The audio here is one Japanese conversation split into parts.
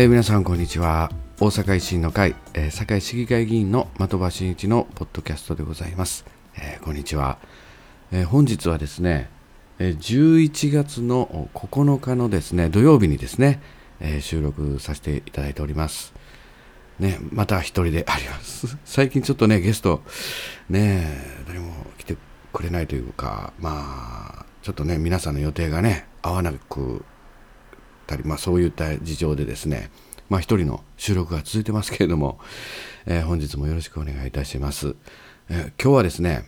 えー、皆さんこんにちは。大阪維新の会、えー、堺市議会議員の的場真一のポッドキャストでございます、えー、こんにちは、えー、本日はですね、えー、11月の9日のですね土曜日にですね、えー、収録させていただいております。ね、また一人であります。最近ちょっとね、ゲスト、ね、誰も来てくれないというか、まあ、ちょっとね、皆さんの予定がね、合わなくたり、まあそういった事情でですね、まあ一人の収録が続いてますけれども、えー、本日もよろしくお願いいたします。えー、今日はですね、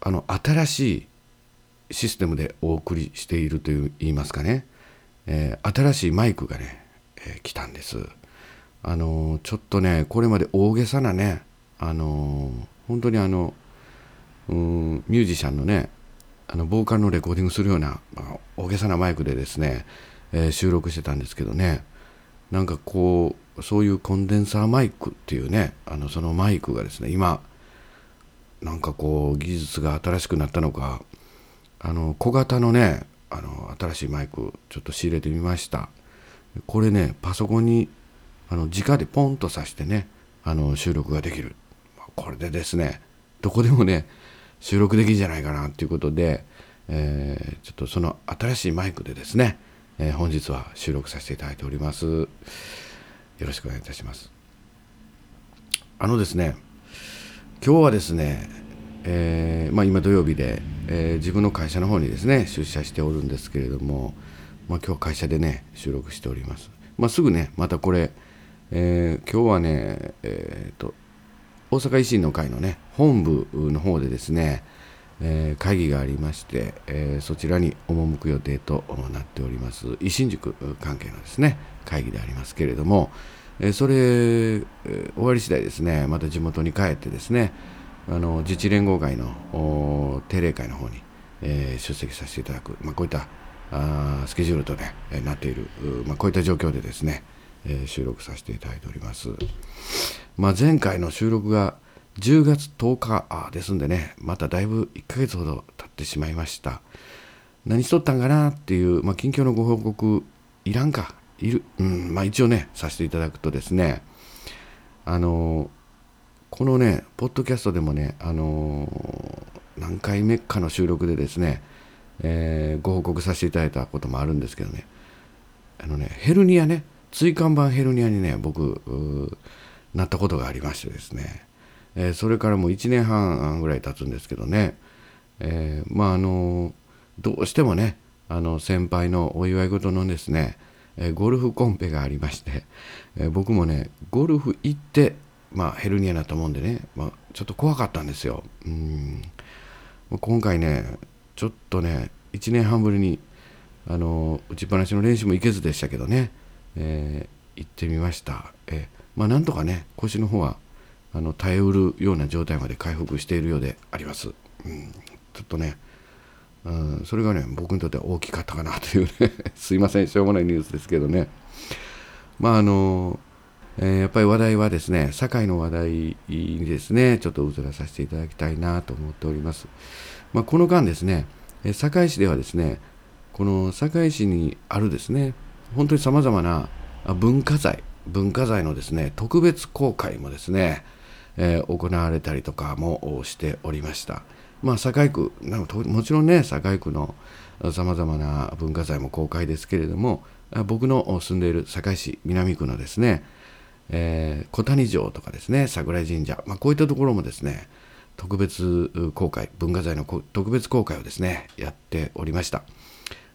あの、新しいシステムでお送りしているという言いますかね、えー、新しいマイクがね、え来たんです。あのちょっとね、これまで大げさなね、あの本当にあの、うん、ミュージシャンのね、あのボーカルのレコーディングするような、まあ、大げさなマイクでですね、えー、収録してたんですけどね。なんかこうそういうコンデンサーマイクっていうねあのそのマイクがですね今なんかこう技術が新しくなったのかあの小型のねあの新しいマイクちょっと仕入れてみました。これねパソコンにあの直でポンと挿してねあの収録ができる。これでですねどこでもね収録できるんじゃないかなっていうことで、えー、ちょっとその新しいマイクでですねえー、本日は収録させていただいております。よろしくお願いいたします。あのですね、今日はですね、えー、まあ、今土曜日で、えー、自分の会社の方にですね、出社しておるんですけれども、まあ、今日会社でね、収録しております。まあ、すぐね、またこれ、えー、今日はね、えっと、大阪維新の会のね、本部の方でですね、えー、会議がありまして、えー、そちらに赴く予定となっております。維新塾関係のですね会議でありますけれども、えー、それ、え、終わり次第ですねまた地元に帰ってですねあの自治連合会の定例会の方に、え、出席させていただく、まあ、こういったあスケジュールとね、え、なっている、まあ、こういった状況でですね、え、収録させていただいております、まあ、前回の収録が10月10日ですんでね、まただいぶ1ヶ月ほど経ってしまいました。何しとったんかなっていう、まあ、近況のご報告、いらんか、いる、うん、まあ一応ね、させていただくとですね、あのこのね、ポッドキャストでもね、あの何回目かの収録でですね、えー、ご報告させていただいたこともあるんですけどね、あのね、ヘルニアね、椎間板ヘルニアにね、僕、なったことがありましてですね、えー、それからもう1年半ぐらい経つんですけどね、えー、まああのどうしてもねあの先輩のお祝い事のですね、え、ゴルフコンペがありまして、え僕もねゴルフ行ってまあヘルニアになったもんでね、まあ、ちょっと怖かったんですよ。うん。今回ねちょっとね1年半ぶりにあの打ちっぱなしの練習も行けずでしたけどね、え行ってみました、えまあなんとかね腰の方はあの耐えうるような状態まで回復しているようであります。うん、ちょっとね、うん、それがね僕にとっては大きかったかなというね すいませんしょうもないニュースですけどねまああの、えー、やっぱり話題はですね堺の話題にですねちょっと移らさせていただきたいなと思っております。まあ、この間ですね堺市ではですねこの堺市にあるですね本当にさまざまな文化財文化財のですね特別公開もですねえー、行われたりとかもしておりました。まあ、堺区もちろんね堺区のさまざまな文化財も公開ですけれども僕の住んでいる堺市南区のですね、えー、小谷城とかですね桜井神社、まあ、こういったところもですね特別公開文化財の特別公開をですねやっておりました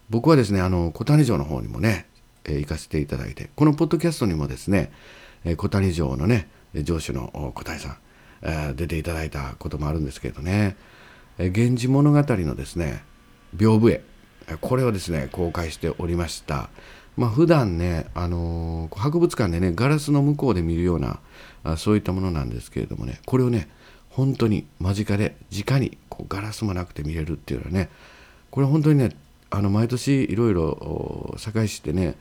僕はですねあの小谷城の方にもね、えー、行かせていただいてこのポッドキャストにもですね、えー、小谷城のね上司の小谷さん、え出ていただいたこともあるんですけどね「え源氏物語」のですね屏風絵これをですね公開しておりました。まあ普段ね、あのー、博物館でねガラスの向こうで見るようなあそういったものなんですけれどもねこれをね本当に間近で直にこうガラスもなくて見れるっていうのはねこれ本当にねあの毎年いろいろ堺市ってね、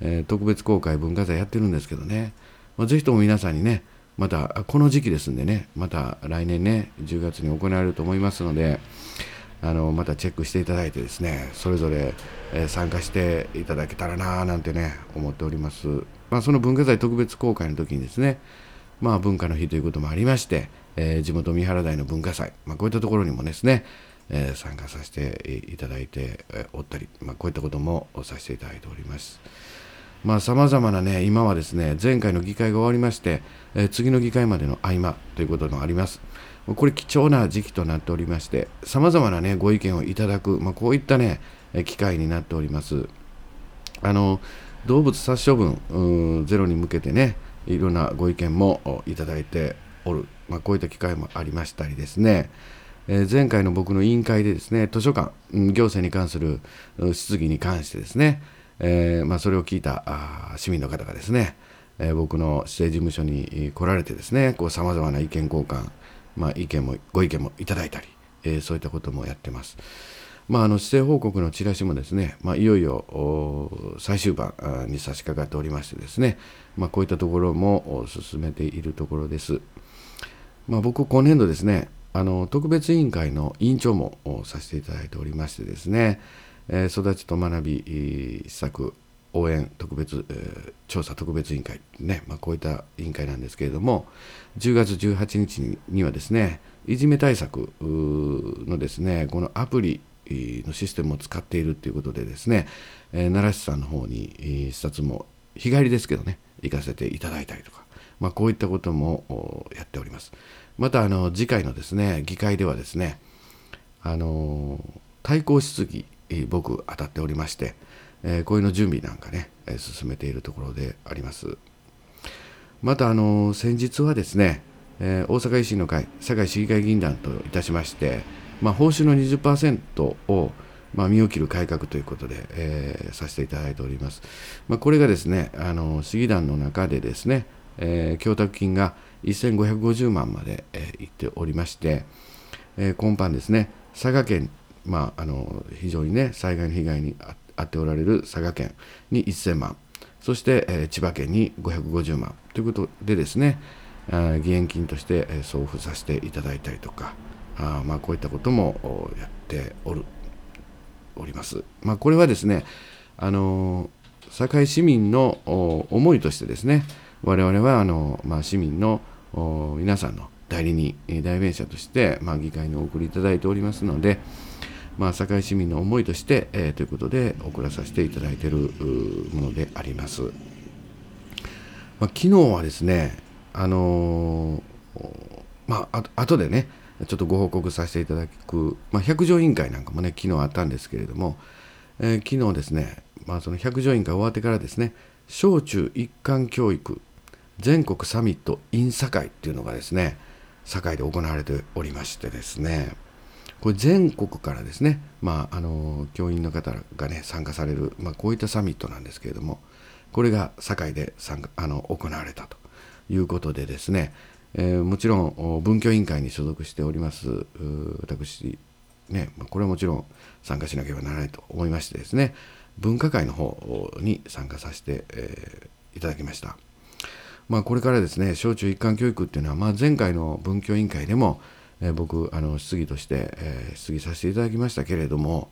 えー、特別公開文化財やってるんですけどねまあ、ぜひとも皆さんにね、またこの時期ですんでね、また来年ね、10月に行われると思いますので、あのまたチェックしていただいてですねそれぞれ、え参加していただけたらなぁなんてね思っております、まあ、その文化財特別公開の時にですねまあ文化の日ということもありまして、えー、地元三原台の文化祭、まあ、こういったところにもですね、えー、参加させていただいておったり、まあ、こういったこともさせていただいております。まあ様々なね今はですね前回の議会が終わりまして、えー、次の議会までの合間ということもありますこれ貴重な時期となっておりまして、様々なね、ご意見をいただく、まあ、こういったね、機会になっております。あの、動物殺処分ゼロに向けてね、いろんなご意見もいただいておる、まあ、こういった機会もありましたりですね、えー、前回の僕の委員会でですね、図書館、行政に関する質疑に関してですね、えー、まあ、それを聞いた市民の方がですね、えー、僕の市政事務所に来られてですね、さまざまな意見交換、まあ、意見もご意見もいただいたり、えー、そういったこともやってます。まあ、あの施政報告のチラシもですね、まあ、いよいよ最終盤に差し掛かっておりましてですね、まあ、こういったところも進めているところです。まあ、僕、今年度ですね、あの特別委員会の委員長もさせていただいておりましてですね、えー、育ちと学び施策応援特別、えー、調査特別委員会、ねまあ、こういった委員会なんですけれども、10月18日にはですね、いじめ対策のですね、このアプリのシステムを使っているということでですね、えー、奈良市さんの方に視察も日帰りですけどね、行かせていただいたりとか、まあ、こういったこともやっております。また、あの次回のですね、議会ではですね、あの対抗質疑、僕当たっておりまして、えー、こういうの準備なんかね、え進めているところであります。また、あの先日はですね、えー、大阪維新の会、堺市議会議員団といたしまして、まあ、報酬の20%を、まあ、身を切る改革ということで、えー、させていただいております。まあ、これがですね、あの市議団の中でですね、えー、供託金が1550万まで、えー、いっておりまして、えー、今般ですね、佐賀県、まあ、あの非常にね、災害の被害に遭っておられる佐賀県に1000万、そして、えー、千葉県に550万ということでですね、義援金として送付させていただいたりとか、あまあ、こういったこともやっておるおります。まあ、これはですね、あの堺市民の思いとしてですね、我々はあの、まあ、市民の皆さんの代理人、代弁者として、まあ、議会にお送りいただいておりますので、まあ、堺市民の思いとして、えー、ということで送らさせていただいているものであります。まあ、昨日はですね、あのー、まあ、あとでね、ちょっとご報告させていただく、まあ、百条委員会なんかもね、昨日あったんですけれども、えー、昨日ですね、まあ、その百条委員会終わってからですね、小中一貫教育全国サミット in 堺っていうのがですね、堺で行われておりましてですね、これ全国からですね、まあ、あの教員の方がね参加される、まあ、こういったサミットなんですけれどもこれが堺で参加あの行われたということでですね、えー、もちろん文教委員会に所属しております私ね、これはもちろん参加しなければならないと思いましてですね分科会の方に参加させて、えー、いただきました。まあ、これからですね小中一貫教育っていうのは、まあ、前回の文教委員会でもえー、僕あの質疑として、えー、質疑させていただきましたけれども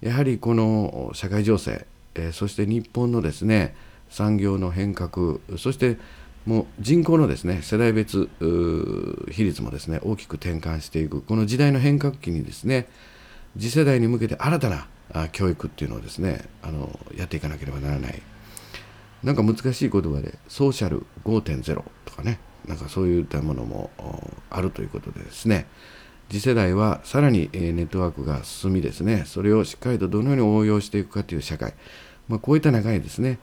やはりこの社会情勢、えー、そして日本のですね産業の変革そしてもう人口のですね世代別比率もですね大きく転換していくこの時代の変革期にですね次世代に向けて新たな教育っていうのをですねあのやっていかなければならない。なんか難しい言葉でソーシャル5.0とかね。なんかそういったものもあるということでですね。次世代はさらにネットワークが進みですね。それをしっかりとどのように応用していくかという社会、まあ、こういった中にですね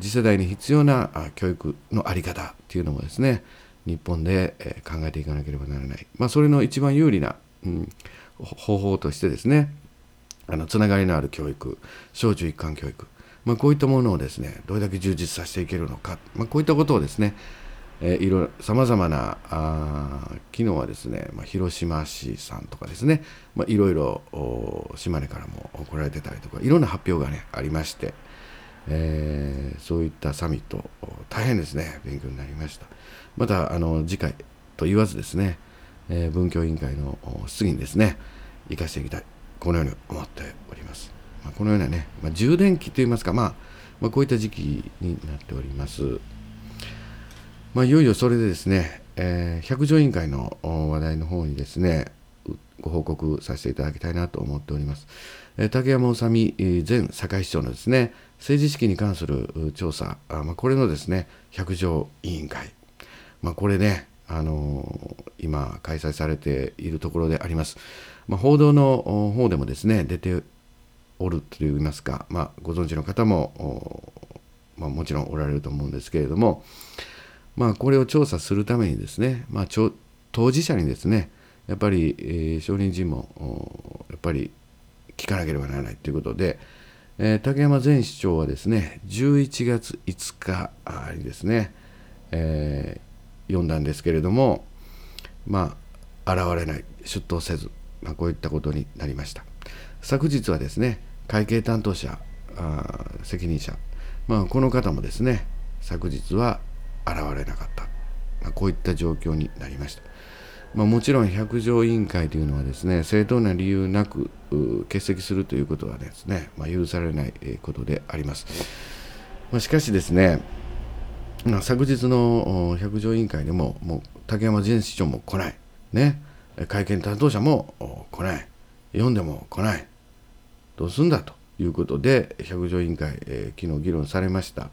次世代に必要な教育の在り方というのもですね日本で考えていかなければならない、まあ、それの一番有利な、うん、方法としてですねあのつながりのある教育小中一貫教育、まあ、こういったものをですねどれだけ充実させていけるのか、まあ、こういったことをですねえー、いろさまざまなあ昨日はですね、まあ、広島市さんとかですね、まあ、いろいろ島根からも来られてたりとかいろんな発表がねありまして、えー、そういったサミット大変ですね勉強になりましたまたあの次回と言わずですね、えー、文教委員会の質疑にですね行かせていきたいこのように思っております。まあ、このようなね、まあ、充電器といいますか、まあ、まあ、こういった時期になっております。まあ、いよいよそれでですね、えー、百条委員会の話題の方にですね、ご報告させていただきたいなと思っております。えー、竹山治前堺市長のですね、政治資金に関する調査、あまあ、これのですね、百条委員会、まあ、これね、あのー、今開催されているところであります。まあ、報道の方でもですね、出ておるといいますか、まあ、ご存知の方も、まあ、もちろんおられると思うんですけれども、まあ、これを調査するためにですね、まあ、当事者にですね、やっぱり、えー、証人尋問、やっぱり聞かなければならないということで、えー、竹山前市長はですね、11月5日にですね、えー、読んだんですけれども、まあ、現れない、出頭せず、まあ、こういったことになりました。昨日はですね、会計担当者、あ責任者、まあ、この方もですね、昨日は現れなかった、まあ、こういった状況になりました。まあ、もちろん百条委員会というのはですね正当な理由なく欠席するということはですね、まあ、許されないことであります。ま、しかしですね、昨日の百条委員会でももう竹山前市長も来ない、ね、会見担当者も来ない、読んでも来ない、どうすんだということで百条委員会、えー、昨日議論されました。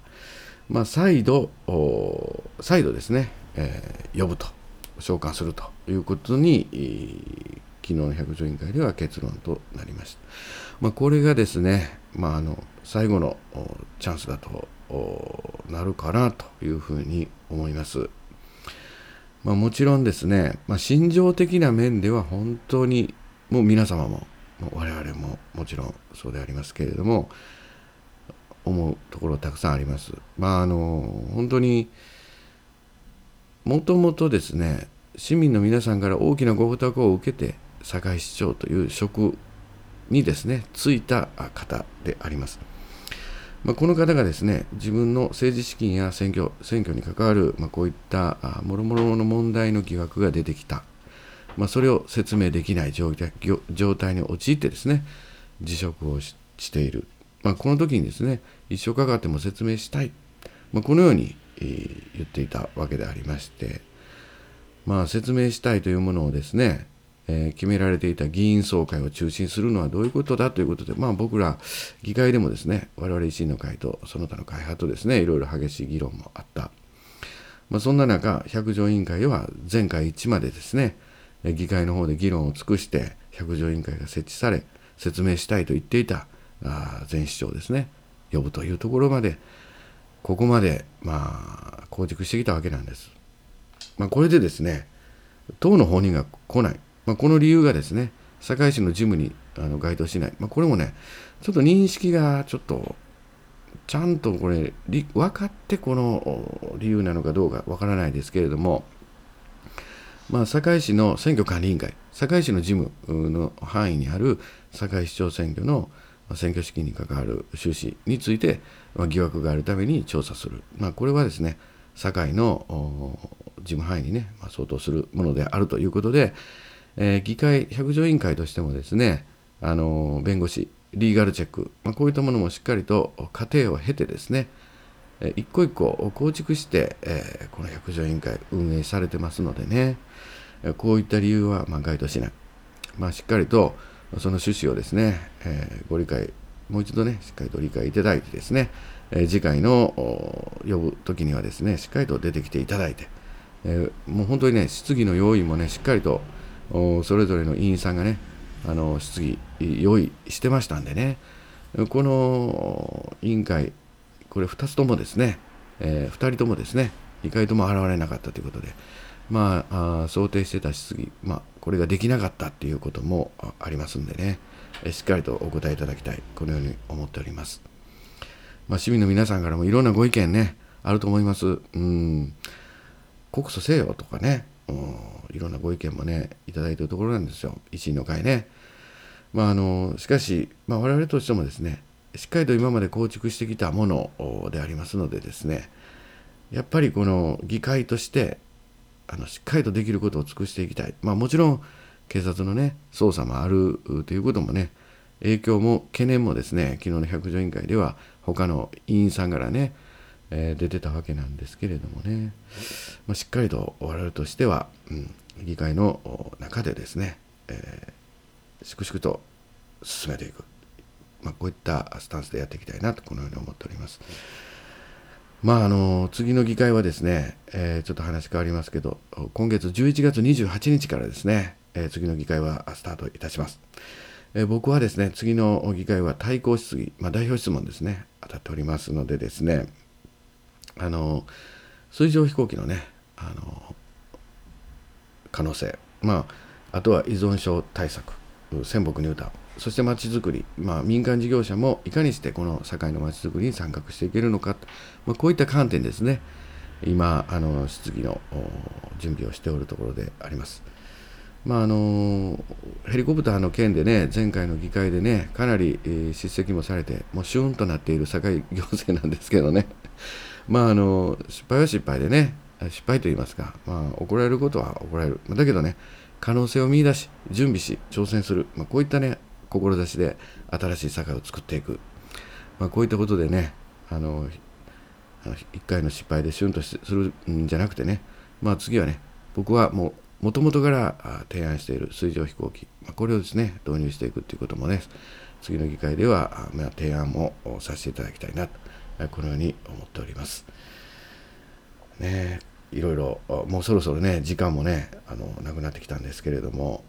まあ、再度、再度ですね、えー、呼ぶと、召喚するということに、昨日の百条委員会では結論となりました。まあ、これがですね、まあ、あの最後のチャンスだとなるかなというふうに思います。まあ、もちろんですね、まあ、心情的な面では本当にもう皆様も我々ももちろんそうでありますけれども思うところたくさんあります。まああの本当にもともとですね市民の皆さんから大きなご負託を受けて堺市長という職にですね就いた方であります。まあ、この方がですね自分の政治資金や選挙選挙に関わる、まあ、こういったもろもろの問題の疑惑が出てきた、まあ、それを説明できない状態に陥ってですね辞職をしているまあ、この時にですね一生かかっても説明したい、まあ、このように、えー、言っていたわけでありまして、まあ、説明したいというものをですね、えー、決められていた議員総会を中心するのはどういうことだということで、まあ、僕ら議会でもですね我々維新の会とその他の会派とですねいろいろ激しい議論もあった、まあ、そんな中百条委員会は全会一致までですね議会の方で議論を尽くして百条委員会が設置され説明したいと言っていたあ前市長ですね。呼ぶというところまでここまでまあ構築してきたわけなんです。まあ、これでですね党の本人が来ない、まあ、この理由がですね堺市の事務にあの該当しない、まあ、これもねちょっと認識がちょっとちゃんとこれ分かってこの理由なのかどうか分からないですけれどもまあ、堺市の選挙管理委員会堺市の事務の範囲にある堺市長選挙の選挙資金に関わる収支について、ま、疑惑があるために調査する、まあ、これはですね堺の事務範囲にね、まあ、相当するものであるということで、えー、議会百条委員会としてもですねあの弁護士リーガルチェック、まあ、こういったものもしっかりと過程を経てですねえ一個一個構築して、えー、この百条委員会運営されてますのでねこういった理由はまあ該当しない、まあ、しっかりとその趣旨をですね、えー、ご理解、もう一度ね、しっかりと理解いただいてですね、えー、次回の呼ぶ時にはですね、しっかりと出てきていただいて、えー、もう本当にね、質疑の用意もね、しっかりとそれぞれの委員さんがね、あの質疑用意してましたんでね、この委員会、これ2つともですね、え、2人ともですね、2回とも現れなかったということで、まあ、あ想定してた質疑、まあ、これができなかったっていうこともありますんでね、しっかりとお答えいただきたい、このように思っております。まあ、市民の皆さんからもいろんなご意見ね、あると思います。うん、告訴せよとかね、うん、いろんなご意見もね、いただいているところなんですよ、維新の会ね。まあ、あのしかし、まあ、我々としてもですね、しっかりと今まで構築してきたものでありますのでですね、やっぱりこの議会としてあのしっかりとできることを尽くしていきたい。まあもちろん警察のね、捜査もあるということもね、影響も懸念もですね昨日の百条委員会では他の委員さんからね、えー、出てたわけなんですけれどもね、まあ、しっかりと我々としては、うん、議会の中でですね、えー、粛々と進めていく、まあ、こういったスタンスでやっていきたいなとこのように思っております。まあ、あの次の議会はですね、えー、ちょっと話変わりますけど、今月11月28日からですね、えー、次の議会はスタートいたします。えー、僕はですね、次の議会は対抗質疑、まあ、代表質問ですね、当たっておりますのでですね、あの水上飛行機のね、あの可能性、まあ、あとは依存症対策、仙北ニュータウン、そしてまちづくり、まあ、民間事業者もいかにしてこの堺のまちづくりに参画していけるのか、まあ、こういった観点ですね、今、あの質疑の準備をしておるところであります。まあ、あのヘリコプターの件でね、前回の議会でね、かなり、えー、叱責もされて、もうシューンとなっている堺行政なんですけどね、まあ、あの失敗は失敗でね、失敗と言いますか、まあ、怒られることは怒られる。だけどね、可能性を見出し、準備し、挑戦する、まあ、こういったね、志で新しい社会を作っていく、まあ、こういったことでねあの1回の失敗でシュンとするんじゃなくてね、まあ、次はね僕はもうもともとから提案している水上飛行機、まあ、これをですね導入していくということもね次の議会では、まあ、提案もさせていただきたいなとこのように思っております。ねいろいろもうそろそろね時間もねあのなくなってきたんですけれども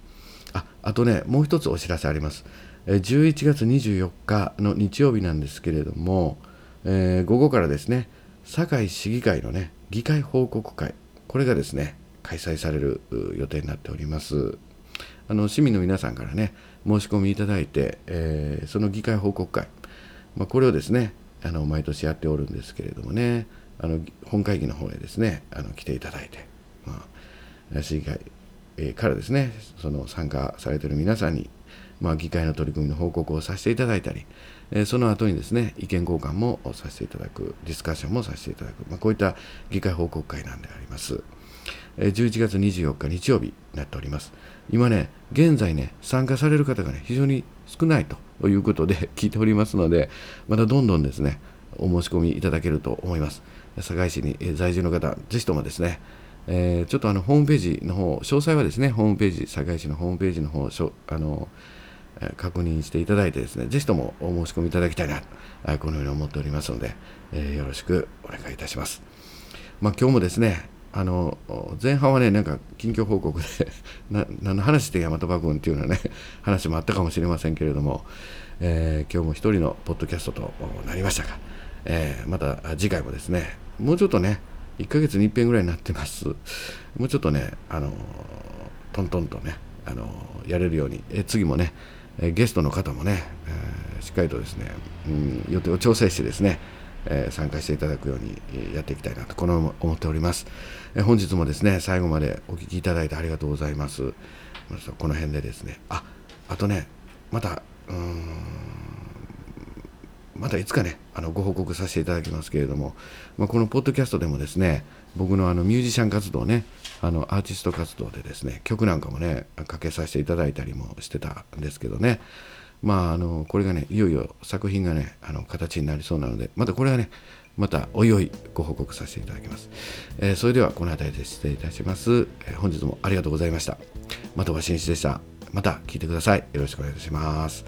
ああとね、もう一つお知らせあります。11月24日の日曜日なんですけれども、えー、午後からですね、堺市議会のね、議会報告会、これがですね、開催される予定になっております。あの市民の皆さんからね、申し込みいただいて、えー、その議会報告会、まあ、これをですね、あの毎年やっておるんですけれどもね、あの本会議の方へですね、あの来ていただいて、まあ、市議会えからですねその参加されている皆さんに、まあ、議会の取り組みの報告をさせていただいたり、えその後にですね意見交換もさせていただくディスカッションもさせていただく、まあ、こういった議会報告会なんであります、え11月24日日曜日になっております。今ね現在ね参加される方がね非常に少ないということで聞いておりますのでまたどんどんですねお申し込みいただけると思います堺市に在住の方ぜひともですねえー、ちょっとあのホームページの方、詳細はですね、ホームページ、堺市のホームページの方、しょあの確認していただいてですね、ぜひともお申し込みいただきたいな、このように思っておりますので、えー、よろしくお願いいたします。まあ、今日もですね、あの前半はね、なんか近況報告で な、何の話して大和馬君っていうようなね、話もあったかもしれませんけれども、えー、今日も一人のポッドキャストとなりましたが、えー、また次回もですね、もうちょっとね、1ヶ月に一遍ぐらいになってます。もうちょっとね、あのトントンとね、あのやれるように、え次もね、えゲストの方もね、えー、しっかりとですね、うん、予定を調整してですね、えー、参加していただくようにやっていきたいなとこの思っております、えー、本日もですね最後までお聞きいただいてありがとうございます。この辺でですね。ああとねまたうんまたいつかねあのご報告させていただきますけれども、まあ、このポッドキャストでもですね僕のあのミュージシャン活動ねあのアーティスト活動でですね曲なんかもねかけさせていただいたりもしてたんですけどね。まああのこれがねいよいよ作品がねあの形になりそうなのでまたこれはねまたおいおいご報告させていただきます、えー、それではこの辺りで失礼いたします、えー、本日もありがとうございました。的場真一でした。また聞いてください。よろしくお願いします。